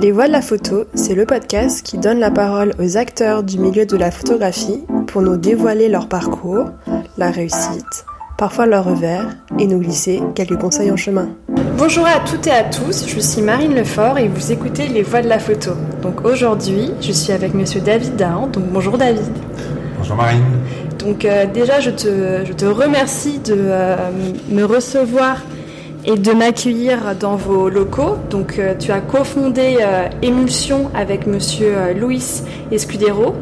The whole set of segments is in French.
Les Voix de la photo, c'est le podcast qui donne la parole aux acteurs du milieu de la photographie pour nous dévoiler leur parcours, la réussite, parfois leur revers et nous glisser quelques conseils en chemin. Bonjour à toutes et à tous, je suis Marine Lefort et vous écoutez Les Voix de la photo. Donc aujourd'hui, je suis avec monsieur David Dahan. Donc bonjour David. Bonjour Marine. Donc euh, déjà, je te, je te, remercie de euh, me recevoir et de m'accueillir dans vos locaux. Donc euh, tu as cofondé Émulsion avec monsieur Luis Escudero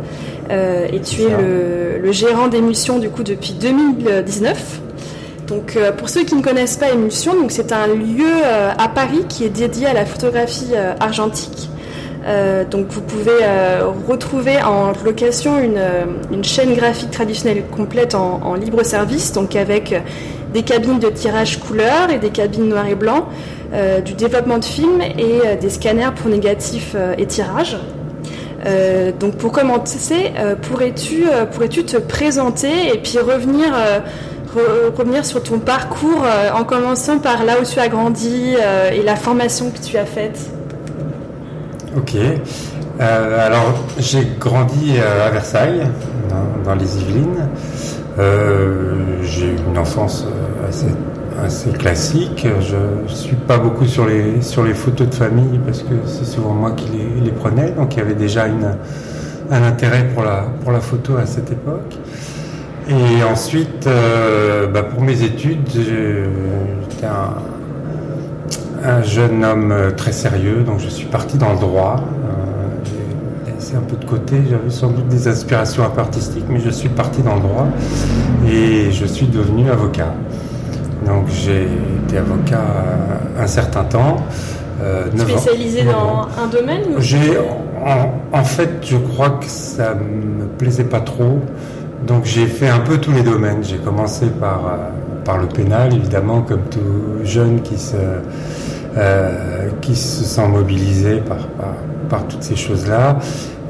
et tu es le, le, gérant d'Émulsion du coup depuis 2019. Donc pour ceux qui ne connaissent pas Émulsion, donc c'est un lieu à Paris qui est dédié à la photographie argentique. Euh, donc vous pouvez euh, retrouver en location une, euh, une, chaîne graphique traditionnelle complète en, en, libre service, donc avec des cabines de tirage couleur et des cabines noir et blanc, du développement de films et des scanners pour négatifs et tirage. donc pour commencer, pourrais-tu pourrais te présenter et puis revenir revenir sur ton parcours en commençant par là où tu as grandi et la formation que tu as faite? Ok. Euh, alors, j'ai grandi euh, à Versailles, dans, les Yvelines. Euh, j'ai eu une enfance assez, classique. Je ne suis pas beaucoup sur les, photos de famille parce que c'est souvent moi qui les, prenais. Donc, il y avait déjà un intérêt pour la, photo à cette époque. Et ensuite, bah, pour mes études, j'étais un un jeune homme euh, très sérieux, donc je suis parti dans le droit. Laissé un peu de côté, j'avais sans doute des aspirations un peu artistiques, mais je suis parti dans le droit et je suis devenu avocat. Donc j'ai été avocat un certain temps. Euh, Spécialisé dans un domaine J'ai, en, fait, je crois que ça me plaisait pas trop. Donc j'ai fait un peu tous les domaines. J'ai commencé par, euh, par le pénal, évidemment, comme tout jeune qui se, euh, qui se sent mobilisé par, par, toutes ces choses-là.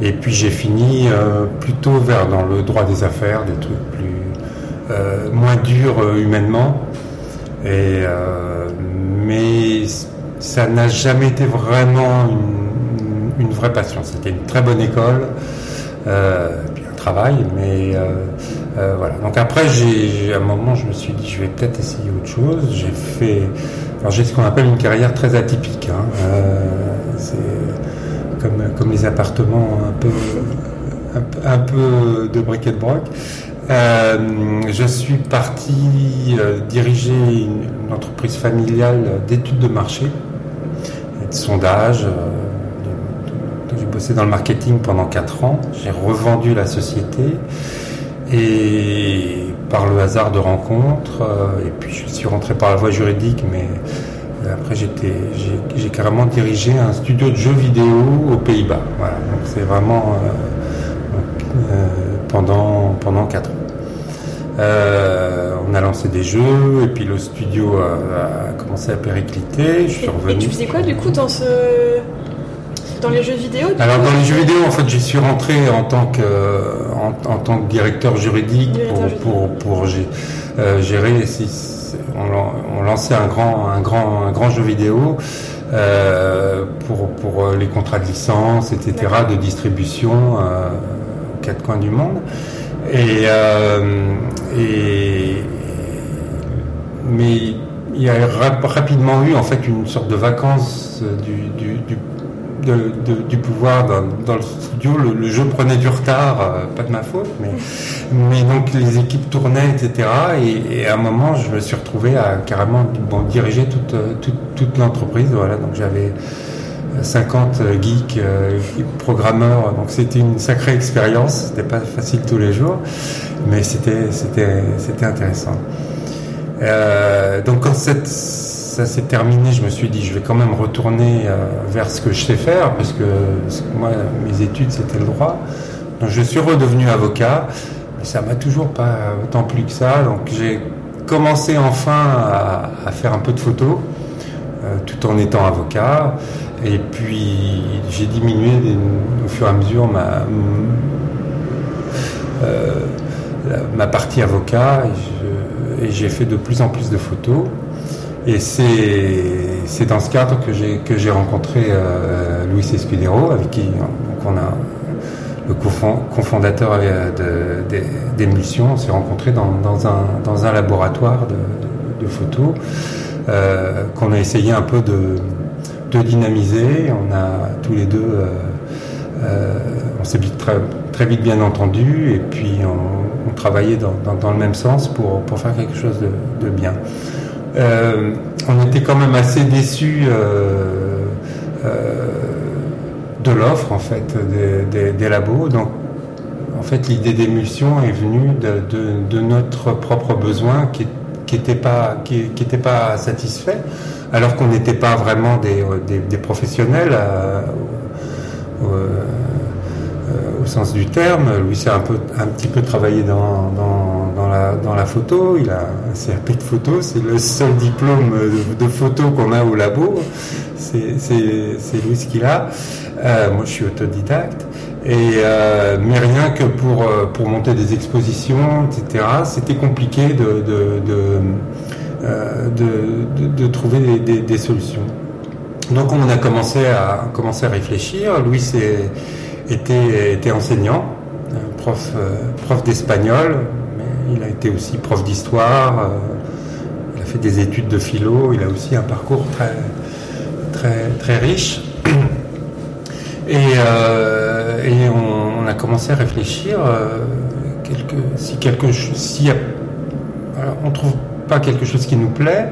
Et puis j'ai fini euh, plutôt vers dans le droit des affaires, des trucs plus euh, moins durs humainement. Et, mais ça n'a jamais été vraiment une, vraie passion. C'était une très bonne école, puis un travail, mais voilà. Donc après, à un moment, je me suis dit, je vais peut-être essayer autre chose. J'ai fait j'ai ce qu'on appelle une carrière très atypique. Hein. Euh, c'est comme, comme les appartements un peu, un, peu de briquet de broc. Euh, je suis parti euh, diriger une, entreprise familiale d'études de marché de sondage. j'ai bossé dans le marketing pendant 4 ans. J'ai revendu la société et par le hasard de rencontres. Euh, et puis je suis rentré par la voie juridique, mais euh, après j'étais, j'ai carrément dirigé un studio de jeux vidéo aux Pays-Bas. Voilà, donc c'est vraiment euh, pendant pendant quatre ans. on a lancé des jeux et puis le studio a, commencé à péricliter. Je suis revenu. Et tu faisais quoi du coup dans ce dans les jeux vidéo Alors dans les jeux vidéo, en fait, j'y suis rentré en tant que en, tant que directeur juridique pour, pour, euh, gérer. On, lançait un grand jeu vidéo. Euh, pour, pour les contrats de licence, etc., de distribution euh, aux quatre coins du monde. Mais il y a rapidement eu en fait une sorte de vacances du pouvoir dans, le studio. Le, jeu prenait du retard, euh, pas de ma faute, mais, donc les équipes tournaient, etc. Et, à un moment, je me suis retrouvé à carrément bon, diriger toute, toute, l'entreprise. Voilà, donc j'avais 50 geeks, euh, programmeurs, donc c'était une sacrée expérience. C'était pas facile tous les jours, mais c'était intéressant. Euh, donc quand cette ça s'est terminé, je me suis dit, je vais quand même retourner euh, vers ce que je sais faire, parce que, moi, mes études, c'était le droit. Donc, je suis redevenu avocat, mais ça m'a toujours pas autant plu que ça. Donc, j'ai commencé enfin à, faire un peu de photos, euh, tout en étant avocat. Et puis, j'ai diminué au fur et à mesure ma, euh, ma partie avocat, et j'ai fait de plus en plus de photos. Et c'est dans ce cadre que j'ai rencontré euh, Luis Escudero, avec qui on a le cofondateur d'émulsion. On s'est rencontré dans, un, laboratoire de, de photos euh, qu'on a essayé un peu de, de, dynamiser. On a tous les deux, euh, euh, on s'est très, vite bien entendu et puis on, travaillait dans, le même sens pour, faire quelque chose de, de bien. Euh, on était quand même assez déçus euh, de l'offre en fait des, labos. En fait l'idée d'émulsion est venue de, notre propre besoin qui n'était pas satisfait alors qu'on n'était pas vraiment des, professionnels euh, euh, au sens du terme. Lui, c'est un petit peu travaillé dans, dans, la, la photo. Il a un CRP de photo. C'est le seul diplôme de, photo qu'on a au labo. C'est lui ce qu'il a. Euh, moi, je suis autodidacte. Euh, mais rien que pour, euh, pour monter des expositions, etc., c'était compliqué de, de, de, euh, trouver des, solutions. Donc on a commencé à, commencé à réfléchir. Louis était, était enseignant, prof, prof d'espagnol, il a été aussi prof d'histoire, il a fait des études de philo, il a aussi un parcours très, très, très riche. Et, euh, on, a commencé à réfléchir euh, si quelque chose, si on trouve pas quelque chose qui nous plaît,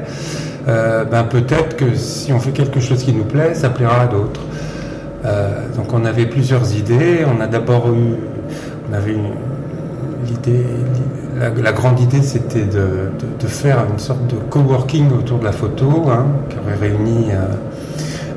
euh, ben peut-être que si on fait quelque chose qui nous plaît, ça plaira à d'autres. Euh, donc on avait plusieurs idées. On a d'abord eu, l'idée, la, grande idée, c'était de, de, faire une sorte de coworking autour de la photo, hein, qui aurait réuni euh,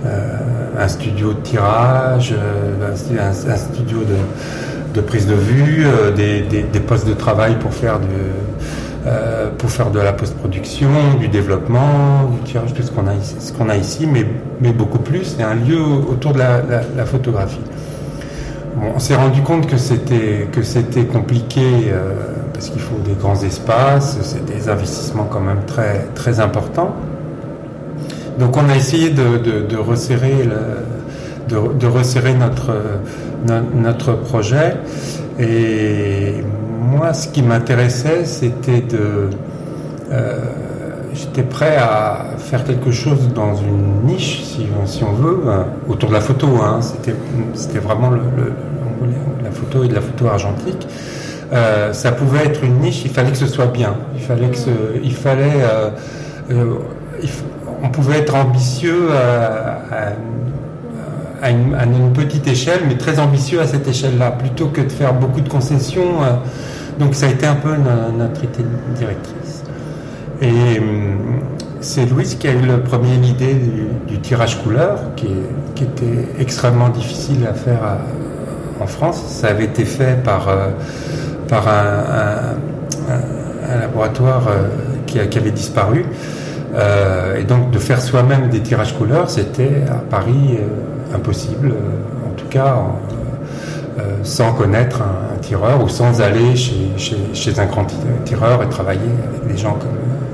euh, un studio de tirage, euh, un, studio de, de, prise de vue, des, des, postes de travail pour faire de, pour faire de la post-production, du développement, du tirage, tout ce qu'on a ici, a ici, mais, mais beaucoup plus. C'est un lieu autour de la photographie. On s'est rendu compte que c'était compliqué euh, parce qu'il faut des grands espaces, c'est des investissements quand même très très importants. Donc on a essayé de, resserrer, notre, projet. Et moi, ce qui m'intéressait, c'était de... Euh, J'étais prêt à faire quelque chose dans une niche, si, on veut, autour de la photo. Hein. C'était vraiment le, la photo et de la photo argentique. Euh, ça pouvait être une niche, il fallait que ce soit bien. Il fallait que il fallait, euh, euh, on pouvait être ambitieux à, une, petite échelle, mais très ambitieux à cette échelle-là, plutôt que de faire beaucoup de concessions. Donc ça a été un peu notre idée directrice. Et hum, c'est Louise qui a eu le premier idée du, tirage couleur, qui, était extrêmement difficile à faire en France. Ça avait été fait par, euh, par un, laboratoire euh, qui, avait disparu. Euh, et donc de faire soi-même des tirages couleurs, c'était à Paris impossible, en tout cas sans connaître un, tireur ou sans aller chez, chez, un grand tireur et travailler avec des gens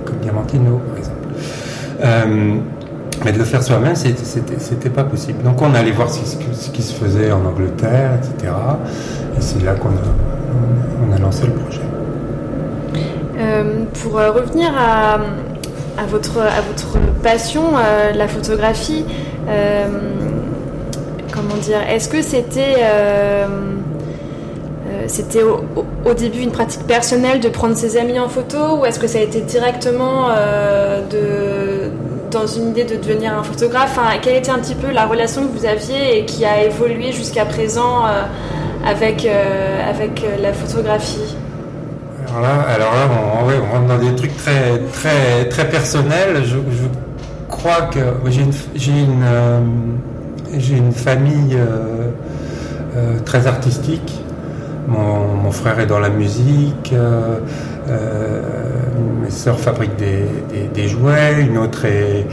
comme Diamantino, par exemple. Mais de le faire soi-même, c'était pas possible. Donc on allait voir ce, qui se faisait en Angleterre, etc. Et c'est là qu'on a, lancé le projet. pour revenir à votre, passion, euh, la photographie. Euh, comment dire Est-ce que c'était euh, euh c'était au, début une pratique personnelle de prendre ses amis en photo ou est-ce que ça a été directement euh, de, dans une idée de devenir un photographe enfin, Quelle était un petit peu la relation que vous aviez et qui a évolué jusqu'à présent avec, avec la photographie? Alors là, on, ouais, on, rentre dans des trucs très, très, très personnels. Je, crois que j'ai une, j'ai une, euh, une famille euh, euh, très artistique. Mon, frère est dans la musique. Euh, euh, mes sœurs fabriquent des, jouets. Une autre est,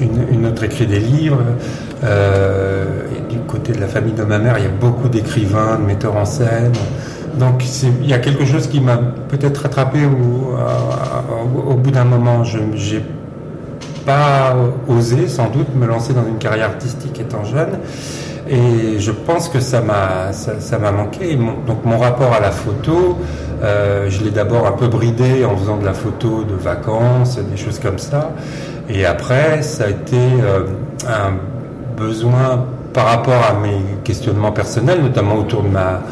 une, autre écrit des livres. et du côté de la famille de ma mère, il y a beaucoup d'écrivains, de metteurs en scène. donc il y a quelque chose qui m'a peut-être rattrapé au, au bout d'un moment. Je n'ai pas osé sans doute me lancer dans une carrière artistique étant jeune. Et je pense que ça, m'a manqué. donc mon rapport à la photo, euh, je l'ai d'abord un peu bridé en faisant de la photo de vacances, des choses comme ça. Et après, ça a été euh, un besoin par rapport à mes questionnements personnels, notamment autour de ma.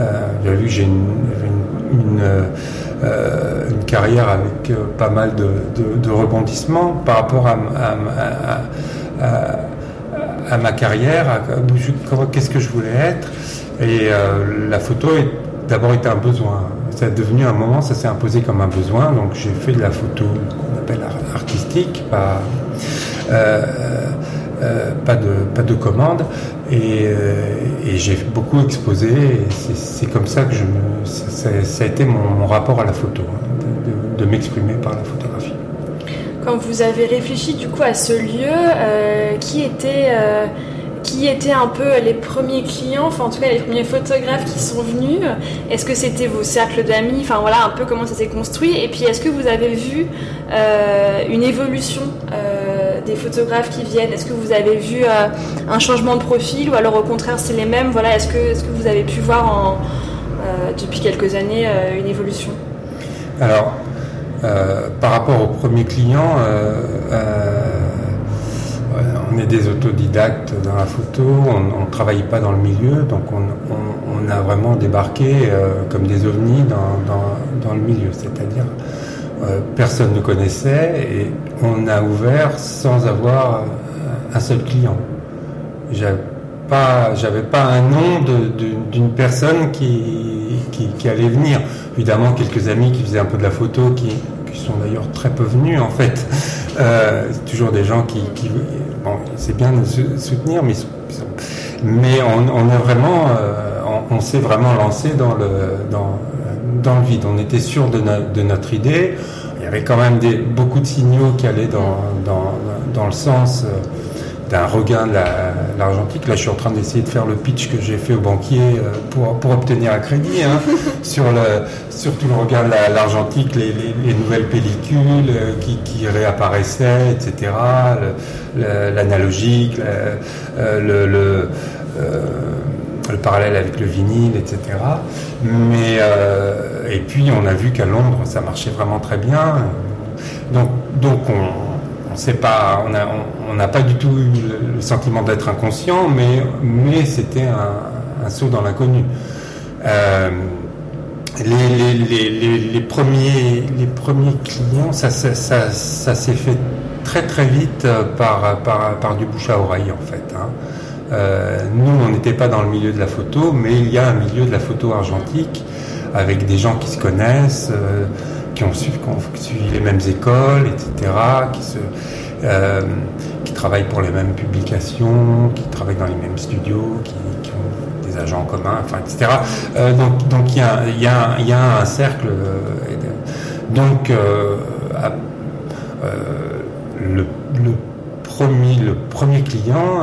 Euh, vu que j'ai une, euh, une, carrière avec pas mal de, rebondissements par rapport à, à, à, à ma carrière, qu'est-ce que je voulais être. Et la photo est d'abord été un besoin. A devenu un moment, ça s'est imposé comme un besoin. Donc j'ai fait de la photo qu'on appelle artistique, pas euh, euh, pas, de, pas de commande. Et, euh, j'ai beaucoup exposé. c'est comme ça que ça, a été mon, rapport à la photo, hein, de, m'exprimer par la photographie. Quand vous avez réfléchi du coup à ce lieu, qui était qui étaient un peu les premiers clients, enfin en tout cas les premiers photographes qui sont venus. Est-ce que c'était vos cercles d'amis? Enfin voilà un peu comment ça s'est construit. Et puis est-ce que vous avez vu euh, une évolution euh, des photographes qui viennent? Est-ce que vous avez vu euh, un changement de profil ou alors au contraire c'est les mêmes? Voilà, est-ce que, est-ce que vous avez pu voir en, depuis quelques années une évolution? Alors par rapport aux premiers clients on est des autodidactes dans la photo, on ne travaille pas dans le milieu, donc on, a vraiment débarqué euh, comme des ovnis dans, le milieu, c'est-à-dire euh, personne ne connaissait et on a ouvert sans avoir euh, un seul client. J'avais pas, pas un nom d'une personne qui, allait venir. Évidemment, quelques amis qui faisaient un peu de la photo, qui sont d'ailleurs très peu venus en fait. Euh, toujours des gens qui, bon, c'est bien de soutenir, mais mais on, on vraiment, euh, on, s'est vraiment lancé dans le dans, le vide. On était sûr de, de notre idée. Il y avait quand même des, beaucoup de signaux qui allaient dans, dans, dans le sens. Euh, d'un regain de l'argentique. Là, je suis en train d'essayer de faire le pitch que j'ai fait au banquier euh, pour, pour obtenir un crédit hein, sur, le, sur tout le regain de l'argentique, les, les, nouvelles pellicules euh, qui, qui réapparaissaient, etc. L'analogique, euh, le, le, le, parallèle avec le vinyle, etc. Mais, et puis, on a vu qu'à Londres, ça marchait vraiment très bien. Donc, donc on, pas, on n'a pas du tout eu le sentiment d'être inconscient, mais, c'était un, saut dans l'inconnu. Euh, les, premiers, clients, ça, s'est fait très très vite par, par, du bouche à oreille en fait. Hein. Euh, nous, on n'était pas dans le milieu de la photo, mais il y a un milieu de la photo argentique avec des gens qui se connaissent. Euh, qui ont suivi, les mêmes écoles, etc., qui, se, euh, qui travaillent pour les mêmes publications, qui travaillent dans les mêmes studios, qui, ont des agents communs, enfin, etc. Euh, donc, donc il y a, y, a, y a, un cercle. Euh, donc, le, le, premier, le premier client,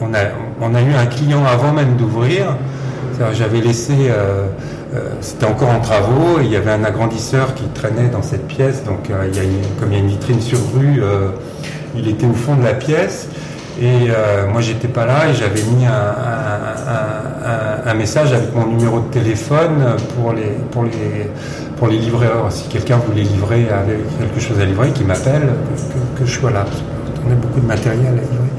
on, a, on a eu un client avant même d'ouvrir. J'avais laissé c'était encore en travaux il y avait un agrandisseur qui traînait dans cette pièce. Donc, euh, comme il y a une vitrine sur rue, euh, il était au fond de la pièce. Et moi, j'étais pas là et j'avais mis un, message avec mon numéro de téléphone pour les, pour les, pour les. Si quelqu'un voulait livrer, avait quelque chose à livrer, qui m'appelle, que, que, je sois là. On a beaucoup de matériel à livrer.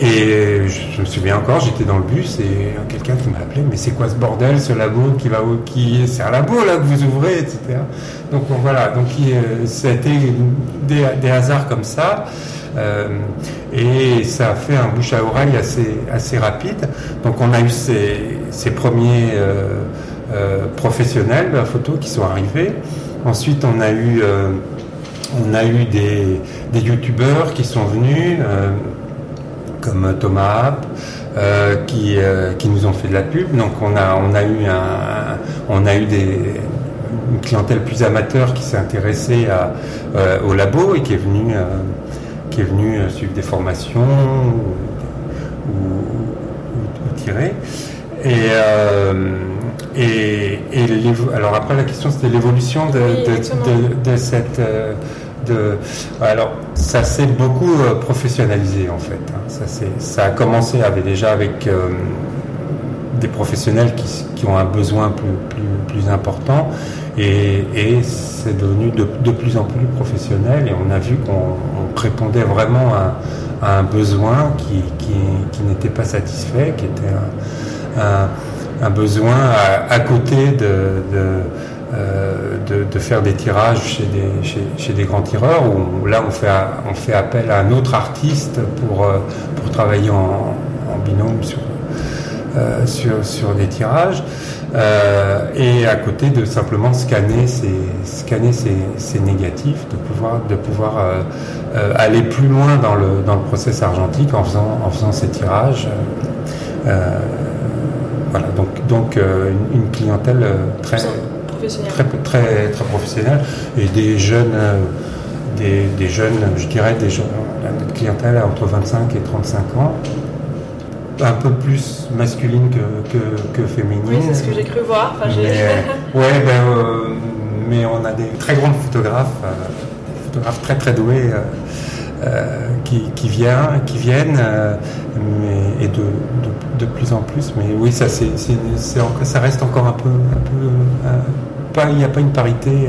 Et je me souviens encore, j'étais dans le bus et quelqu'un qui m'a appelé, mais c'est quoi ce bordel, ce labo qui va qui c'est un labo là que vous ouvrez, etc. Donc voilà, donc ça a été des, hasards comme ça. Euh, et ça a fait un bouche à oreille assez, assez rapide. Donc on a eu ces, ces premiers euh, euh, professionnels de la photo qui sont arrivés. Ensuite on a eu, on a eu des, des youtubeurs qui sont venus comme Thomas euh, qui, euh, qui nous ont fait de la pub. Donc on a, on a eu, un, on a eu des, une clientèle plus amateur qui s'est intéressée à, euh, au labo et qui est venue, qui est venu suivre des formations ou, ou, tirer. Et, et, alors après la question c'était l'évolution de, de, cette alors ça s'est beaucoup professionnalisé en fait. Hein. Ça, ça a commencé déjà avec des professionnels qui, ont un besoin plus, plus, important et, c'est devenu de, de, plus en plus professionnel et on a vu qu'on répondait vraiment à, un besoin qui, qui, n'était pas satisfait, qui était un, besoin à, côté de, euh, de, de, faire des tirages chez des, chez, chez, des grands tireurs, où là on fait, on fait appel à un autre artiste pour, euh, pour travailler en, en binôme sur, euh, sur, sur des tirages euh, et à côté de simplement scanner ces, scanner ces, négatifs, de pouvoir, de pouvoir euh, aller plus loin dans le, dans le process argentique en faisant, en faisant ces tirages. voilà, donc, donc une, clientèle très, très, très, très professionnelle et des jeunes, des, des jeunes, je dirais, des jeunes, notre clientèle entre 25 et 35 ans un peu plus masculine que, que, féminine. Oui, c'est ce que j'ai cru voir. mais, ouais, ben, euh, mais on a des très grands photographes, euh, des photographes très très doués euh, qui, qui, vient, qui viennent, mais, et de, de, plus en plus. Mais oui, ça, c'est, ça reste encore un peu. Peu pas, il n'y a pas une parité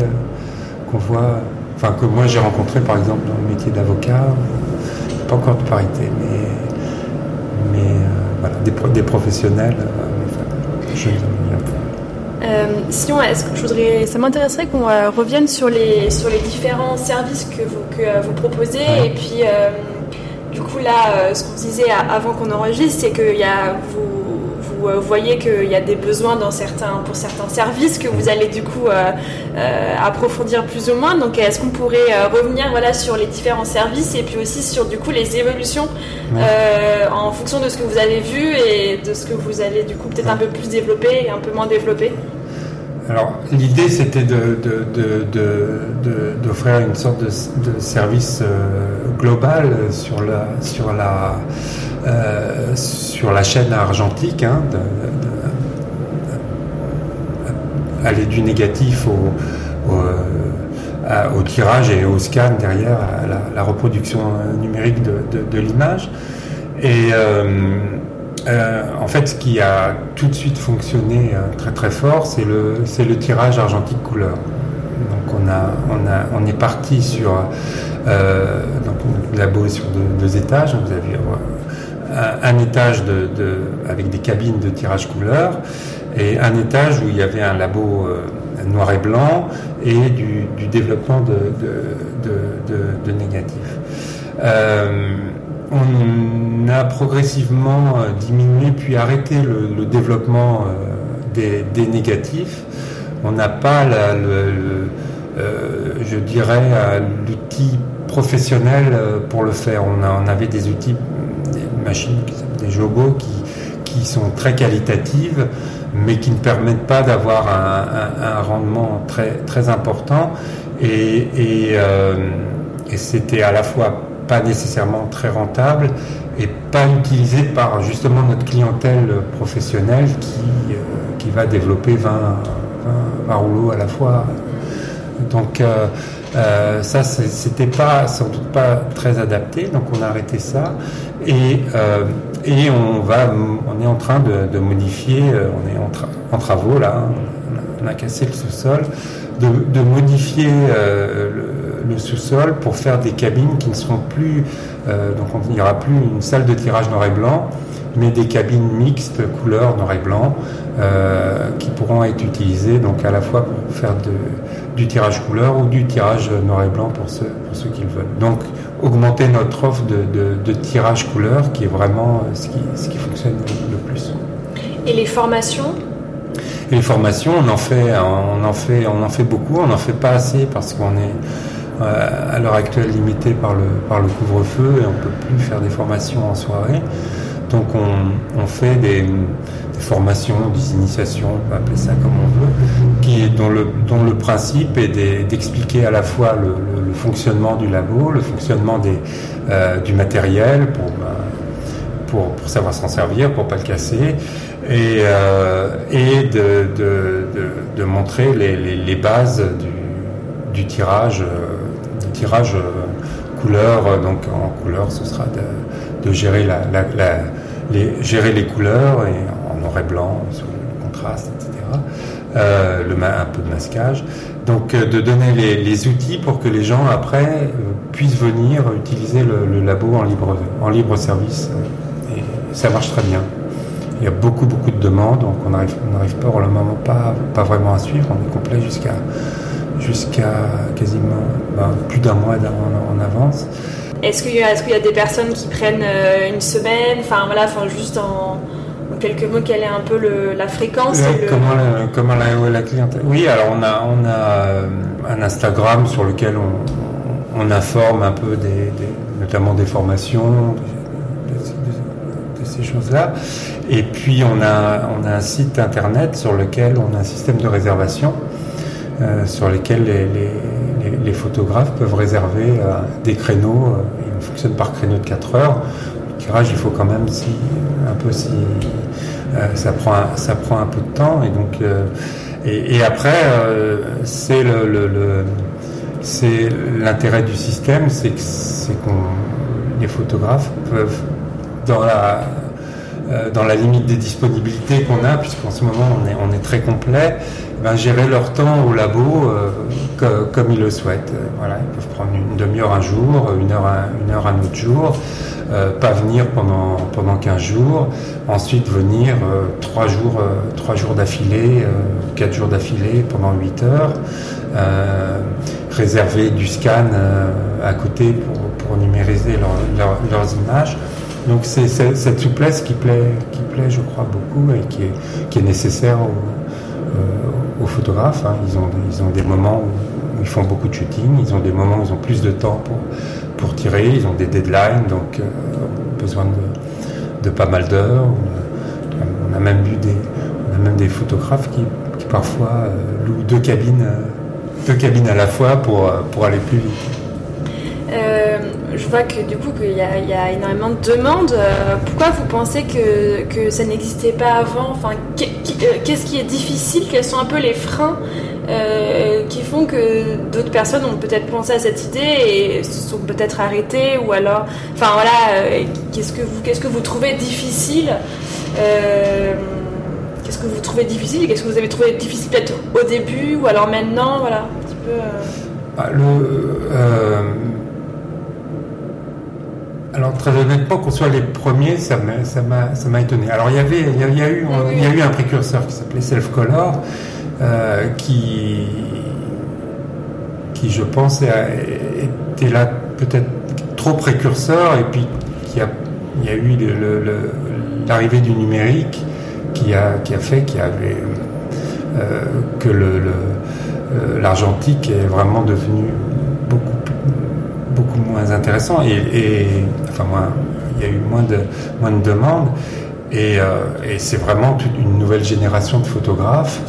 qu'on voit, enfin que moi j'ai rencontré par exemple dans le métier d'avocat, pas encore de parité, mais mais euh, voilà, des, des, professionnels. Euh, je euh, sinon, est-ce que je voudrais, ça m'intéresserait qu'on revienne sur les, sur les différents services que vous, que vous proposez. Et puis, du coup, là, ce qu'on disait avant qu'on enregistre, c'est que y a, vous, vous euh, voyez qu'il y a des besoins dans certains, pour certains services que vous allez du coup euh, euh, approfondir plus ou moins. Donc est-ce qu'on pourrait revenir voilà, sur les différents services et puis aussi sur du coup les évolutions en fonction de ce que vous avez vu et de ce que vous allez du coup peut-être un peu plus développer et un peu moins développer? Alors l'idée c'était d'offrir une sorte de, service global sur la, sur la euh, sur la chaîne argentique, hein, aller du négatif au, au, tirage et au scan derrière, à la, reproduction numérique de, l'image. Et euh, euh, en fait, ce qui a tout de suite fonctionné très très fort, c'est le, le tirage argentique couleur. Donc on, est parti sur euh, donc, labo sur deux, étages. Vous avez un, étage avec des cabines de tirage couleur et un étage où il y avait un labo euh, noir et blanc et du, développement de, négatifs. Euh, on a progressivement euh, diminué puis arrêté le, développement des, négatifs. On n'a pas, le, je dirais, l'outil professionnel pour le faire. On, a, avait des outils machines, des jogos qui, sont très qualitatives, mais qui ne permettent pas d'avoir un, rendement très, important. Euh, et, c'était à la fois pas nécessairement très rentable et pas utilisé par justement notre clientèle professionnelle qui, euh, qui va développer 20, 20, rouleaux à la fois. Donc euh, euh, ça, c'était pas sans doute pas très adapté, donc on a arrêté ça et, et on va, on est en train de, modifier, on est en, en travaux là, on a, cassé le sous-sol, de, de, modifier le, le sous-sol pour faire des cabines qui ne seront plus, euh, donc on n'y aura plus une salle de tirage noir et blanc, mais des cabines mixtes couleur noir et blanc euh, qui pourront être utilisées donc à la fois pour faire de, du tirage couleur ou du tirage noir et blanc pour ceux, pour ceux qui le veulent. Donc augmenter notre offre de, de, de tirage couleur qui est vraiment ce qui, ce qui fonctionne le plus. Et les formations? Et les formations, on en fait, on en fait, on en fait beaucoup, on n'en fait pas assez parce qu'on est euh, à l'heure actuelle limité par le, couvre-feu et on peut plus faire des formations en soirée. Donc on, fait des, formations, des initiations, on peut appeler ça comme on veut, dont, le, principe est d'expliquer à la fois le, fonctionnement du labo, le fonctionnement euh, du matériel pour, ben, pour, savoir s'en servir, pour pas le casser, et, et de, montrer les, bases du, tirage, tirage couleur. Donc en couleur, ce sera de, gérer, la, les, gérer les couleurs et en noir et blanc, sur le contraste, etc. Euh, un peu de masquage. Donc euh, de donner les, outils pour que les gens après euh, puissent venir utiliser le, labo en libre, en libre service. Et ça marche très bien. Il y a beaucoup beaucoup de demandes, donc on n'arrive on pas pour le moment pas, pas vraiment à suivre. On est complet jusqu'à jusqu'à quasiment ben, plus d'un mois en, avance. Est-ce qu'il y, est y, a des personnes qui prennent une semaine, enfin voilà, enfin juste en, quelques mots, quelle est un peu la fréquence Comment, la, comment la, clientèle? Oui, alors on a, on a euh, un Instagram sur lequel on, on informe un peu, des, notamment des formations, de, ces choses-là. Et puis on a, on a un site internet sur lequel on a un système de réservation. Euh, sur lesquels les, photographes peuvent réserver euh, des créneaux. on fonctionne par créneau de 4 heures. Le tirage, il faut quand même si, un peu si euh, ça prend un, ça prend un peu de temps et donc euh, et, après euh, c'est le, c'est l'intérêt du système, c'est que les photographes peuvent dans la dans la limite des disponibilités qu'on a, puisqu'en ce moment on est, très complet, ben, gérer leur temps au labo comme ils le souhaitent. Voilà, ils peuvent prendre une demi-heure un jour, une heure un, une heure un autre jour. Euh, pas venir pendant, pendant 15 jours, ensuite venir euh, 3 jours, euh, jours d'affilée, 4 jours d'affilée pendant 8 heures, réserver du scan à côté pour, pour numériser leurs images. Donc c'est cette souplesse qui plaît, qui plaît, je crois, beaucoup et qui est, nécessaire aux, aux photographes. Hein. Ils, ont, ils ont des moments où ils font beaucoup de shooting, ils ont des moments où ils ont plus de temps pour, pour tirer. Ils ont des deadlines, donc euh, besoin de, pas mal d'heures. On, a même vu des, on a même des photographes qui, parfois euh, louent deux cabines, euh, deux cabines à la fois pour, pour aller plus vite. Je vois que du coup qu'il y, a énormément de demandes. pourquoi vous pensez que, que ça n'existait pas avant? Enfin, qu'est-ce qui est difficile? Quels sont un peu les freins euh, qui font que d'autres personnes ont peut-être pensé à cette idée et se sont peut-être arrêtées ou alors, enfin voilà, euh, qu'est-ce que vous, qu'est-ce que vous trouvez difficile euh, Qu'est-ce que vous trouvez difficile? Qu'est-ce que vous avez trouvé difficile peut-être au début ou alors maintenant, voilà, un petit peu. Ah, alors très honnêtement, qu'on soit les premiers, ça m'a, étonné. Alors il y avait, il y a, eu, il y a eu un précurseur qui s'appelait Self Color, euh, qui, qui, je pense, était là peut-être trop précurseur et puis qui a, il y a eu l'arrivée du numérique qui a, qui a fait qu'il y avait euh, que le, euh, l'argentique est vraiment devenu intéressant et, enfin moins, il y a eu moins de moins de demandes et, euh, c'est vraiment toute une nouvelle génération de photographes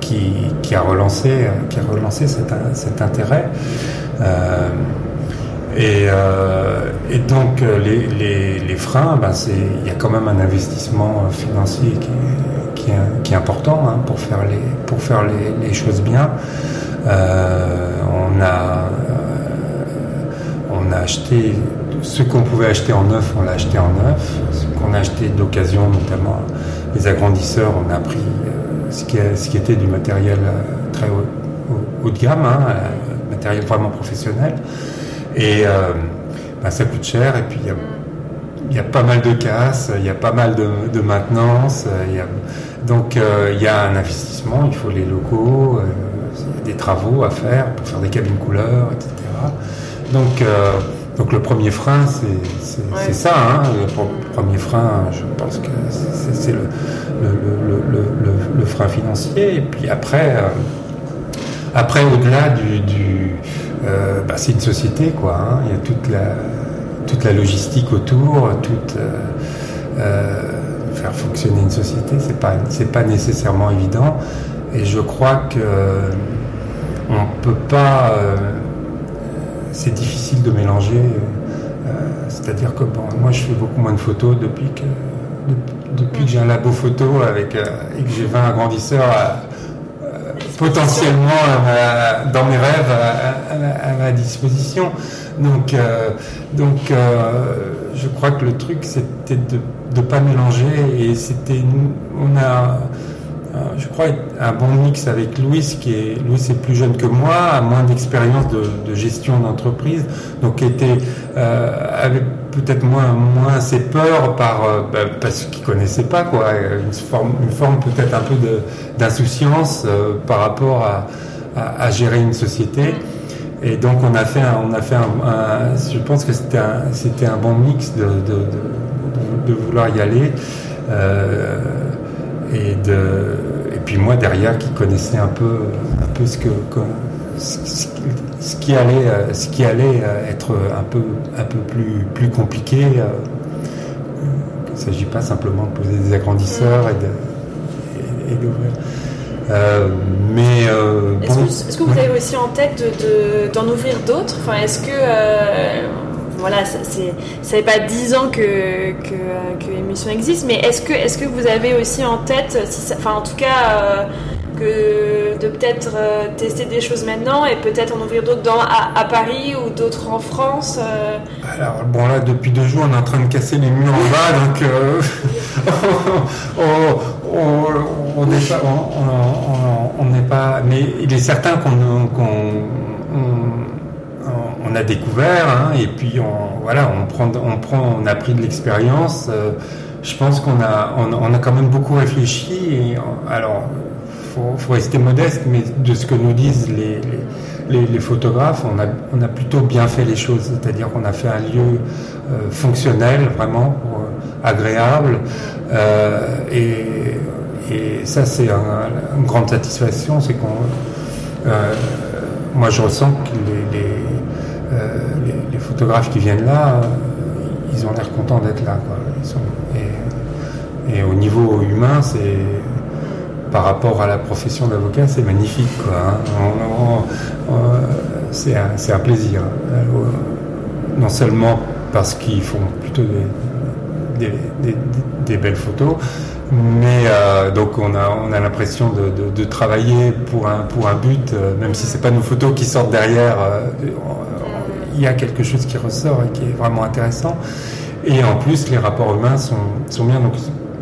qui, qui, a relancé, qui a relancé cet, intérêt. Euh, et, euh, et, donc les, freins, ben il y a quand même un investissement financier qui qui est, important hein, pour faire les, pour faire les, choses bien. On a a acheté ce qu'on pouvait acheter en neuf, on l'a acheté en neuf. Ce qu'on a acheté d'occasion, notamment les agrandisseurs, on a pris euh, ce, qui, était du matériel euh, très haut, de gamme, hein, euh, matériel vraiment professionnel. Et bah, ça coûte cher. Et puis il y a, pas mal de casse, il y a pas mal de, maintenance. donc il y a un investissement, il faut les locaux, il y a des travaux à faire pour faire des cabines couleurs, etc. Donc donc le premier frein, c'est ça. Hein. Le premier frein, je pense que c'est le, le, frein financier. Et puis après, euh, après au-delà du... Euh, bah, c'est une société, quoi. Hein. Il y a toute la, toute la logistique autour, toute... Euh, faire fonctionner une société, c'est pas, pas nécessairement évident. Et je crois que on peut pas c'est difficile de mélanger. Euh, c'est-à-dire que bon, moi je fais beaucoup moins de photos depuis que, depuis que j'ai un labo photo avec, et que j'ai 20 agrandisseurs potentiellement dans mes rêves à, ma disposition. Donc, donc je crois que le truc, c'était de ne pas mélanger et c'était, on a, euh, je crois, un bon mix avec Louis, qui est, Louis est plus jeune que moi, a moins d'expérience de, gestion d'entreprise, donc était, euh, avait peut-être moins, moins assez peur par, euh, bah, parce qu'il connaissait pas, quoi, une forme, une forme peut-être un peu d'insouciance par rapport à, à, gérer une société. Et donc on a fait, un, on a fait je pense que c'était un, un bon mix de, de, vouloir y aller. Euh, et, de, et puis moi derrière qui connaissais un peu, un peu ce, que, ce, qui allait, ce qui allait être un peu, un peu plus, plus compliqué. Euh, il ne s'agit pas simplement de poser des agrandisseurs et d'ouvrir. Euh, mais euh, est-ce, que, vous avez aussi en tête d'en ouvrir d'autres? Enfin, est-ce que voilà, ça n'est pas dix ans que, l'émission existe, mais est-ce que, est que vous avez aussi en tête, si enfin en tout cas, euh, de peut-être euh, tester des choses maintenant et peut-être en ouvrir d'autres à, à, Paris ou d'autres en France euh? Alors bon là, depuis deux jours, on est en train de casser les murs en bas, donc on n'est pas, mais il est certain qu'on on a découvert, hein, et puis on, voilà, on prend, on prend, on a pris de l'expérience. Euh, je pense qu'on a, on, a quand même beaucoup réfléchi. Et, alors, faut, faut rester modeste, mais de ce que nous disent les, photographes, on a, on a plutôt bien fait les choses. C'est-à-dire qu'on a fait un lieu euh, fonctionnel, vraiment euh, agréable, et, ça c'est une grande satisfaction, c'est qu'on moi je ressens que les, les, photographes qui viennent là, euh, ils ont l'air contents d'être là. et, au niveau humain, c'est par rapport à la profession d'avocat, c'est magnifique. Hein. c'est un, plaisir. Euh, non seulement parce qu'ils font plutôt des, belles photos, mais donc on a, on a l'impression de, travailler pour un, pour un but, même si c'est pas nos photos qui sortent derrière il y a quelque chose qui ressort et qui est vraiment intéressant. Et en plus, les rapports humains sont, sont bien. Donc,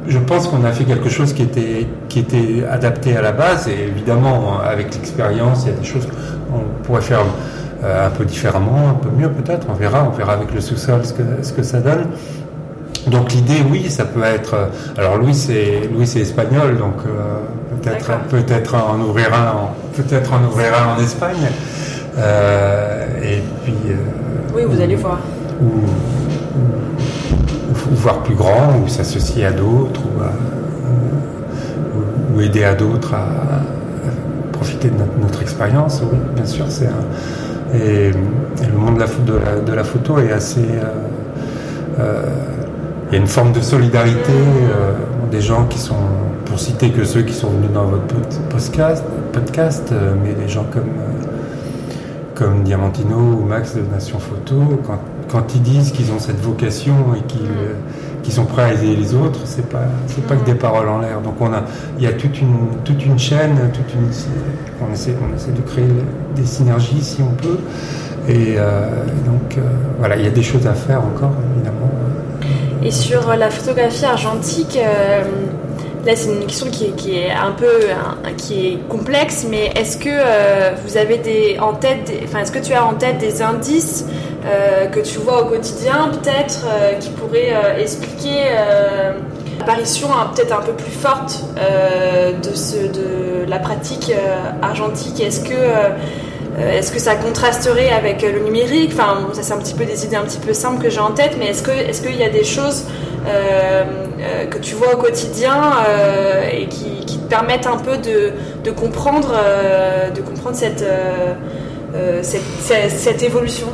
je pense qu'on a fait quelque chose qui était, qui était adapté à la base. Et évidemment, avec l'expérience, il y a des choses qu'on pourrait faire euh, un peu différemment, un peu mieux peut-être. On verra. On verra avec le sous-sol ce que, ce que ça donne. Donc l'idée, oui, ça peut être. Euh, alors Louis, c'est Louis, c'est espagnol, donc euh, peut-être peut-être en ouvrir un, peut-être en ouvrir un en Espagne. Euh, et puis. Euh, oui, vous allez voir. Ou, voir plus grand, ou s'associer à d'autres, ou, aider à d'autres à, profiter de notre, expérience. Oui, bien sûr, c'est et, le monde de la, de la, photo est assez. Euh, il y a une forme de solidarité des gens qui sont, pour citer que ceux qui sont venus dans votre podcast, podcast mais des gens comme comme Diamantino ou Max de Nation Photo, quand, quand ils disent qu'ils ont cette vocation et qu'ils mm. sont prêts à aider les autres, c'est pas c'est pas que des paroles en l'air. Donc on a il y a toute une toute une chaîne, toute une on essaie on essaie de créer des synergies si on peut. Et euh, donc euh, voilà, il y a des choses à faire encore évidemment. Et sur la photographie argentique. Euh, Là, c'est une question qui est, un peu qui est complexe, mais est-ce que euh, vous avez des, en tête, enfin, est-ce que tu as en tête des indices euh, que tu vois au quotidien, peut-être, euh, qui pourraient expliquer l'apparition peut-être un peu plus forte de, ce, de la pratique argentique? Est-ce que est-ce que ça contrasterait avec le numérique? Enfin, ça c'est un petit peu des idées un petit peu simples que j'ai en tête, mais est-ce que est-ce qu'il y a des choses euh, que tu vois au quotidien euh, et qui, te permettent un peu de, comprendre, de comprendre euh, cette, cette, évolution?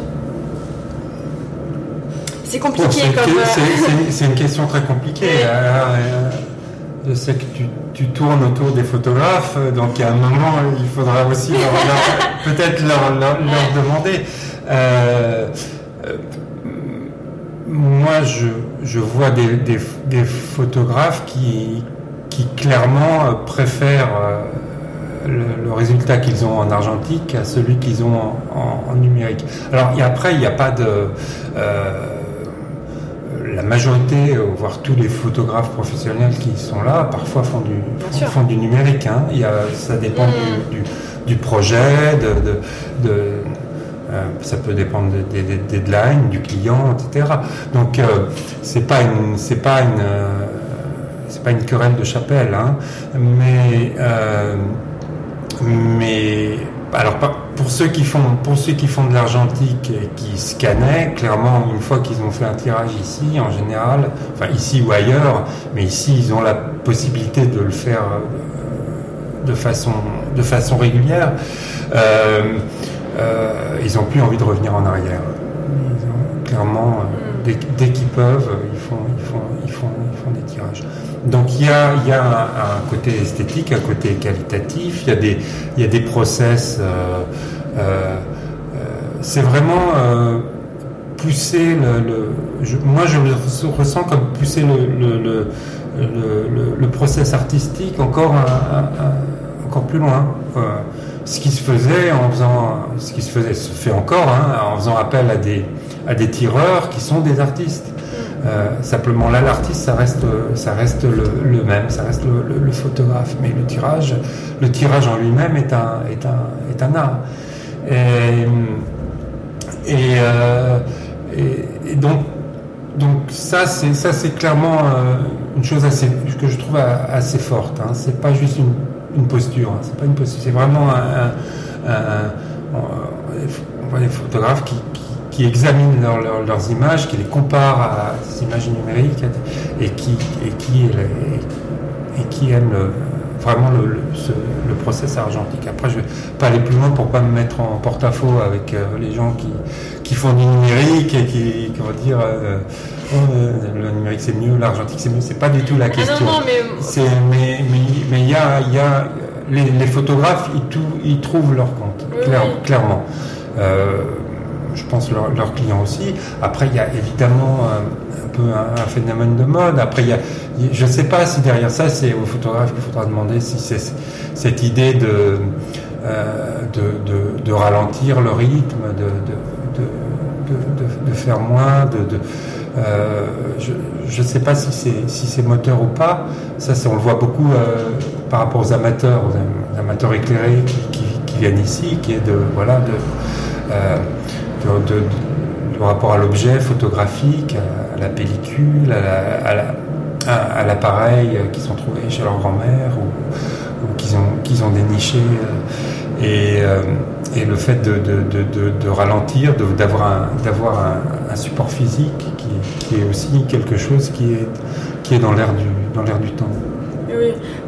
C'est compliqué C'est une, question très compliquée. je sais que tu, tournes autour des photographes, donc à un moment, il faudra aussi peut-être leur, leur, demander moi, je, je vois des, des, des, photographes qui, qui clairement euh, préfèrent euh, le, le, résultat qu'ils ont en argentique à celui qu'ils ont en, en, numérique. Alors, et après, il n'y a pas de... Euh, la majorité, voire tous les photographes professionnels qui sont là, parfois font du, font, du numérique. Hein. Il y a, ça dépend mmh. du, du, du, projet, de, de, de euh, ça peut dépendre des, des, des, deadlines, du client, etc. Donc euh, c'est pas une, c'est pas une, euh, c'est pas une querelle de chapelle, hein, mais mais alors pour ceux qui font pour ceux qui font de l'argentique et qui scannaient, clairement une fois qu'ils ont fait un tirage ici, en général, enfin ici ou ailleurs, mais ici ils ont la possibilité de le faire de façon de façon régulière. Euh, euh, ils n'ont plus envie de revenir en arrière. clairement, euh, dès, dès qu'ils peuvent, ils font, ils, ils, des tirages. Donc il y a, un, côté esthétique, un côté qualitatif, il y a des, il process. Euh, euh, c'est vraiment euh, pousser le, moi je le ressens comme pousser le, le, process artistique encore, encore plus loin. Euh, ce qui se faisait en faisant, ce qui se faisait, se fait encore, hein, en faisant appel à des, à des tireurs qui sont des artistes. Euh, simplement là, l'artiste, ça reste, ça reste le, même, ça reste le, photographe. Mais le tirage, le tirage en lui-même est un, est un, est un art. Et, et, euh, donc, donc ça, c'est ça, c'est clairement euh, une chose assez, que je trouve assez forte. Hein. C'est pas juste une une posture. Hein. C'est pas une c'est vraiment un, un, on voit photographes qui, qui, examinent leur, leur, leurs images, qui les comparent à des images numériques et qui, et qui, et, et qui aiment le, vraiment le, le, ce, le, process argentique. Après, je vais pas aller plus loin pour pas me mettre en porte-à-faux avec euh, les gens qui, qui font du numérique et qui, vont dire euh, oh, le numérique c'est mieux, l'argentique c'est mieux. C'est pas du tout la question. Ah non, non, mais mais mais il y a y a les, les photographes ils, tout, ils, trouvent leur compte oui, clair, oui. clairement. Euh, je pense leurs leur clients aussi. Après, il y a évidemment un, un peu un, phénomène de mode. Après, il y a, je ne sais pas si derrière ça, c'est au photographe qu'il faudra demander si c'est cette idée de, euh, de, de, de, ralentir le rythme, de, de, faire moins, de, euh, je ne sais pas si c'est si moteur ou pas. Ça, on le voit beaucoup euh, par rapport aux amateurs, aux amateurs éclairés qui, viennent ici, qui est de voilà de euh, de, rapport à l'objet photographique, à, la pellicule, à l'appareil la, qu'ils ont trouvé chez leur grand-mère ou, qu'ils ont, ont déniché. Euh, et, le fait de, de ralentir, d'avoir un, un, support physique qui, est aussi quelque chose qui est, qui est dans l'air du, du temps.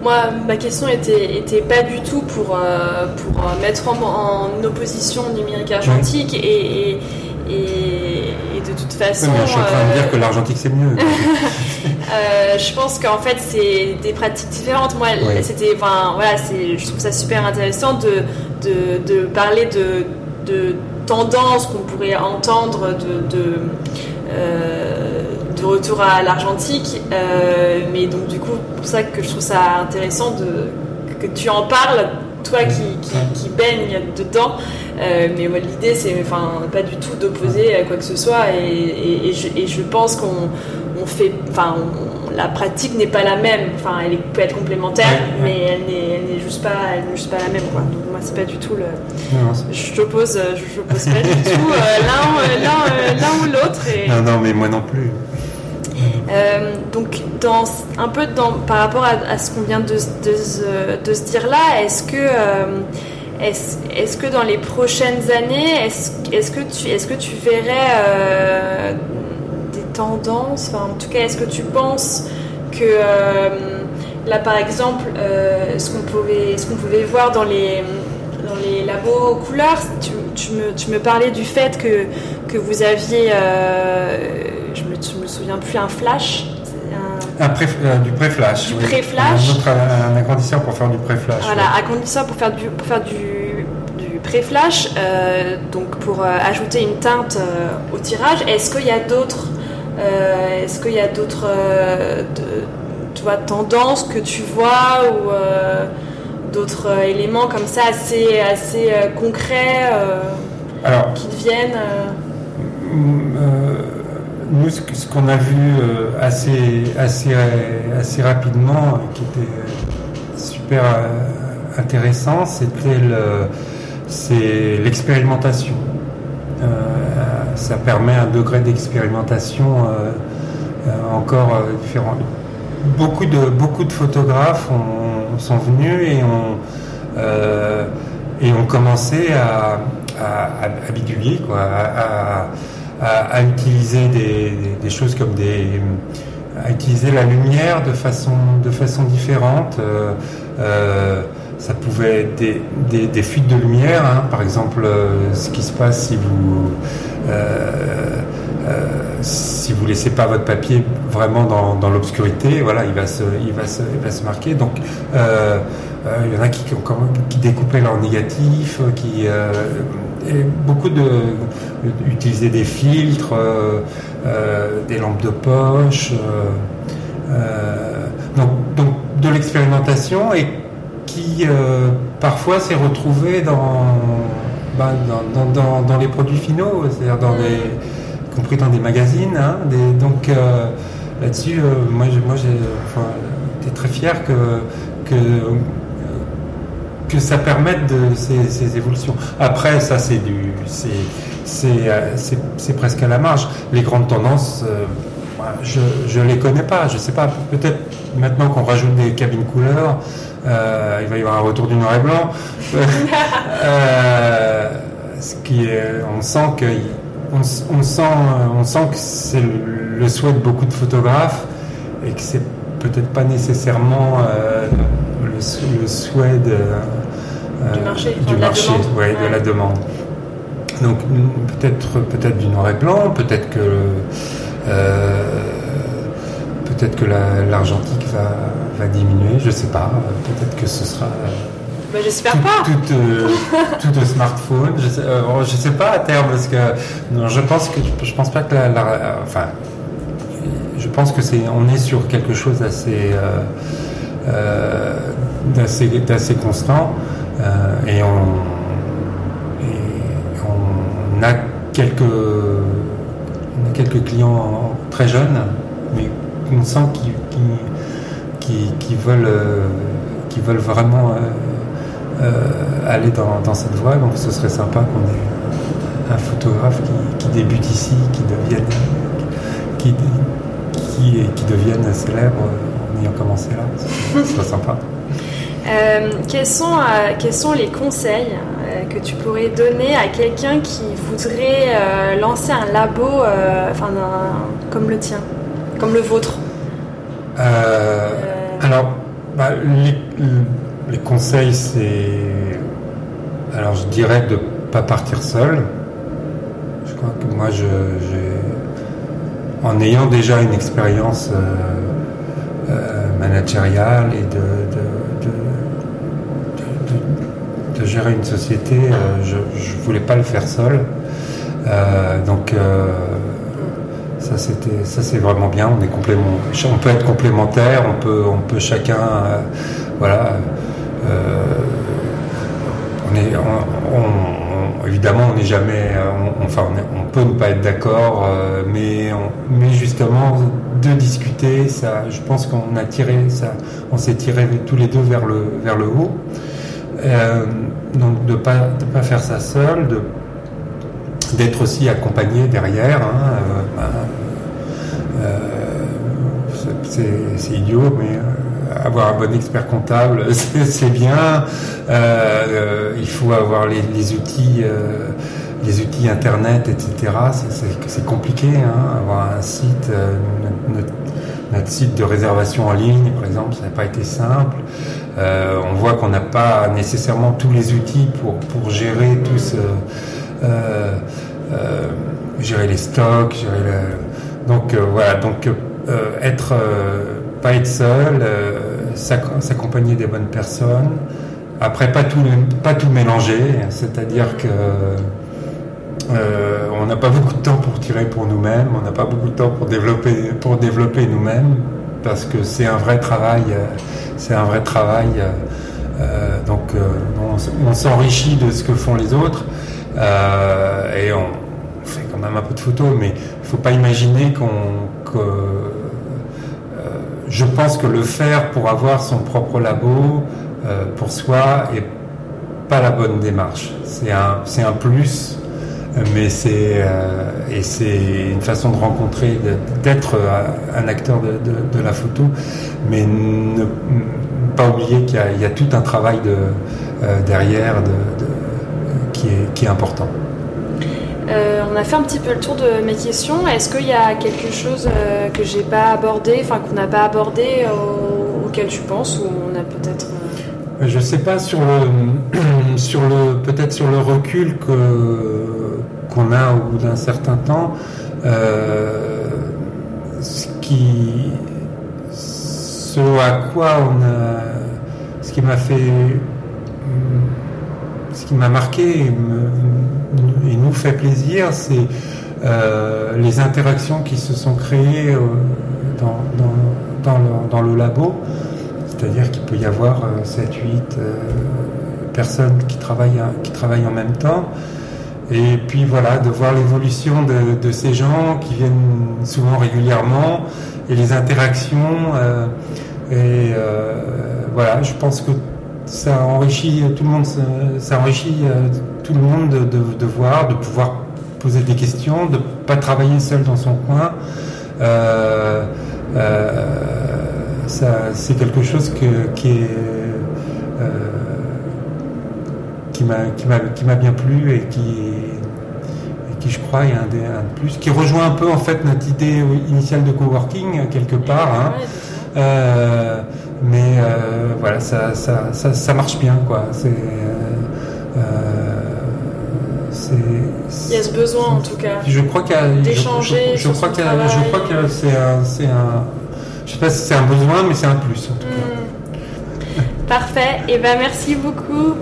Moi, ma question était, était pas du tout pour, euh, pour mettre en, en, opposition numérique argentique et, et, et, de toute façon. Je suis en train de dire que l'argentique c'est mieux. euh, je pense qu'en fait c'est des pratiques différentes. Moi, c'était, enfin, voilà, je trouve ça super intéressant de, de, de parler de, de tendances qu'on pourrait entendre de, de euh, de retour à l'argentique. Euh, mais donc du coup, pour ça que je trouve ça intéressant de, que tu en parles, toi qui, qui, qui baigne dedans. Euh, mais ouais, l'idée, c'est enfin, pas du tout d'opposer à quoi que ce soit. Et, et, et, je, et je, pense qu'on on fait, enfin, on, la pratique n'est pas la même. Enfin, elle peut être complémentaire, ouais, mais elle n'est juste pas, elle juste pas la même. Quoi. Donc moi, c'est pas du tout le. Non, je t'oppose, je t'oppose pas du tout euh, l'un, l'un ou l'autre. Non, non, mais moi non plus. Euh, donc, un peu par rapport à, ce qu'on vient de, se dire là, est-ce que, euh, est que dans les prochaines années, est-ce, est que, tu, est que tu verrais euh, des tendances? En tout cas, est-ce que tu penses que là, par exemple, ce, qu'on pouvait, ce pouvait voir dans les, dans les labos couleurs, tu, tu, me, tu me parlais du fait que, que vous aviez je me, je me souviens plus, un flash. Un... Un pré, euh, du pré-flash. Du oui. pré-flash. Un, un, agrandisseur pour faire du pré-flash. Voilà, oui. agrandisseur pour faire du, pour faire du, du pré-flash, euh, donc pour euh, ajouter une teinte au tirage. Est-ce qu'il y a d'autres Est-ce qu'il y a d'autres tu vois, tendances que tu vois ou d'autres éléments comme ça assez, assez concrets qui deviennent nous, ce qu'on a vu assez, assez, assez rapidement, qui était super intéressant, c'était c'est l'expérimentation. Euh, ça permet un degré d'expérimentation euh, euh, encore différent. Beaucoup de, beaucoup de photographes sont venus et ont, et commencé à, à, quoi, à, utiliser des, choses comme des à utiliser la lumière de façon, de façon différente ça pouvait être des, fuites de lumière, hein. par exemple euh, ce qui se passe si vous euh, euh, si vous laissez pas votre papier vraiment dans, l'obscurité, voilà, il va se il va se, va se marquer. Donc il y en a qui, qui découpaient leur négatif, qui et beaucoup de utiliser des filtres, des lampes de poche, donc, de l'expérimentation et qui euh, parfois s'est retrouvé bah, dans, dans, dans, les produits finaux, c'est-à-dire y compris dans des magazines. Hein, donc euh, là-dessus, euh, moi, j'ai très fier que, que, que ça permette de, ces, évolutions. Après, ça c'est du, c'est presque à la marge. Les grandes tendances. je ne les connais pas, je sais pas, peut-être maintenant qu'on rajoute des cabines couleurs, euh, il va y avoir un retour du noir et blanc. Euh, ce qui est, on sent que on, sent, on sent que c'est le, souhait de beaucoup de photographes et que c'est peut-être pas nécessairement euh, le, souhait de, du marché, du marché ouais, de la demande. Donc peut-être peut-être du noir et blanc, peut-être que peut-être que l'argentique va va diminuer, je sais pas. Peut-être que ce sera. Bah, j'espère pas. Tout, euh, tout, au smartphone. Je sais, euh, je sais pas à terme parce que non, je pense que je pense pas que la, enfin, je pense que c'est on est sur quelque chose d'assez euh, d'assez d'assez constant et on et on a quelques on a quelques clients très jeunes mais on sent qu'ils qui, veulent, euh, qui veulent vraiment euh, euh, aller dans, cette voie. Donc ce serait sympa qu'on ait un photographe qui, débute ici, qui devienne, qui, qui, devienne célèbre en ayant commencé là. Ce serait sympa. quels, sont, quels sont les conseils que tu pourrais donner à quelqu'un qui voudrait lancer un labo enfin, comme le tien, comme le vôtre? Alors, bah, les, conseils, c'est. Alors, je dirais de ne pas partir seul. Je crois que moi, en ayant déjà une expérience euh, euh, managériale et de, de, gérer une société, euh, je ne voulais pas le faire seul. donc, ça, c'était, ça c'est vraiment bien. On est complément, on peut être complémentaire, on peut, on peut chacun, euh, voilà. Euh, on est, évidemment, on n'est jamais, enfin, on, peut ne pas être d'accord, euh, mais, mais justement de discuter, ça, je pense qu'on a tiré, ça, on s'est tiré tous les deux vers le, vers le haut. donc de pas, de pas faire ça seul, de d'être aussi accompagné derrière. Hein, euh, euh, c'est idiot, mais euh, avoir un bon expert comptable, c'est bien. il faut avoir les, outils, les outils internet, etc. C'est compliqué. Hein, avoir un site, notre, site de réservation en ligne, par exemple, ça n'a pas été simple. on voit qu'on n'a pas nécessairement tous les outils pour, gérer tout euh, euh, gérer les stocks, gérer donc euh, voilà, donc être pas être seul, s'accompagner des bonnes personnes. Après, pas tout, pas tout mélanger, c'est-à-dire que Euh, on n'a pas beaucoup de temps pour tirer pour nous-mêmes, on n'a pas beaucoup de temps pour développer, pour développer nous-mêmes, parce que c'est un vrai travail. Euh, c'est un vrai travail. Euh, donc on, s'enrichit de ce que font les autres et on, fait quand même un peu de photos, mais il ne faut pas imaginer qu'on je pense que le faire pour avoir son propre labo pour soi est pas la bonne démarche. C'est un, un plus mais c'est euh, et c'est une façon de rencontrer, d'être un acteur de, la photo, mais ne pas oublier qu'il y, a tout un travail de, euh, derrière qui est important. Euh, on a fait un petit peu le tour de mes questions. Est-ce qu'il y a quelque chose que j'ai pas abordé, enfin qu'on n'a pas abordé, auquel tu penses, ou on a peut-être Je sais pas sur le, sur le, peut-être sur le recul qu'on a au bout d'un certain temps, euh, ce qui, ce à quoi on a, ce qui m'a fait, ce qui m'a marqué et, nous fait plaisir, c'est euh, les interactions qui se sont créées euh, dans, le, labo. C'est-à-dire qu'il peut y avoir 7, 8 personnes qui travaillent, qui travaillent en même temps. Et puis voilà, de voir l'évolution de, ces gens qui viennent souvent régulièrement et les interactions. Euh, et euh, voilà, je pense que ça enrichit tout le monde, ça enrichit euh, tout le monde de, voir, de pouvoir poser des questions, de pas travailler seul dans son coin. c'est quelque chose qui est qui m'a qui m'a bien plu et qui qui je crois est un des un de plus qui rejoint un peu en fait notre idée initiale de coworking quelque part hein. euh, mais euh, voilà ça, ça, ça, marche bien quoi c'est euh, y a ce besoin en tout cas je crois qu'il d'échanger je, crois que je crois que c'est un c'est un je sais pas si c'est un besoin mais c'est un plus en tout cas hmm. parfait et eh ben merci beaucoup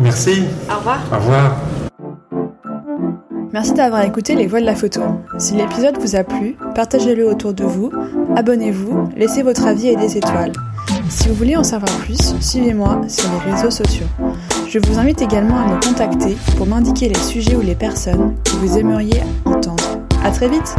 Merci. Au revoir. Au revoir. Merci d'avoir écouté Les Voix de la Photo. Si l'épisode vous a plu, partagez-le autour de vous, abonnez-vous, laissez votre avis et des étoiles. Si vous voulez en savoir plus, suivez-moi sur les réseaux sociaux. Je vous invite également à me contacter pour m'indiquer les sujets ou les personnes que vous aimeriez entendre. À très vite!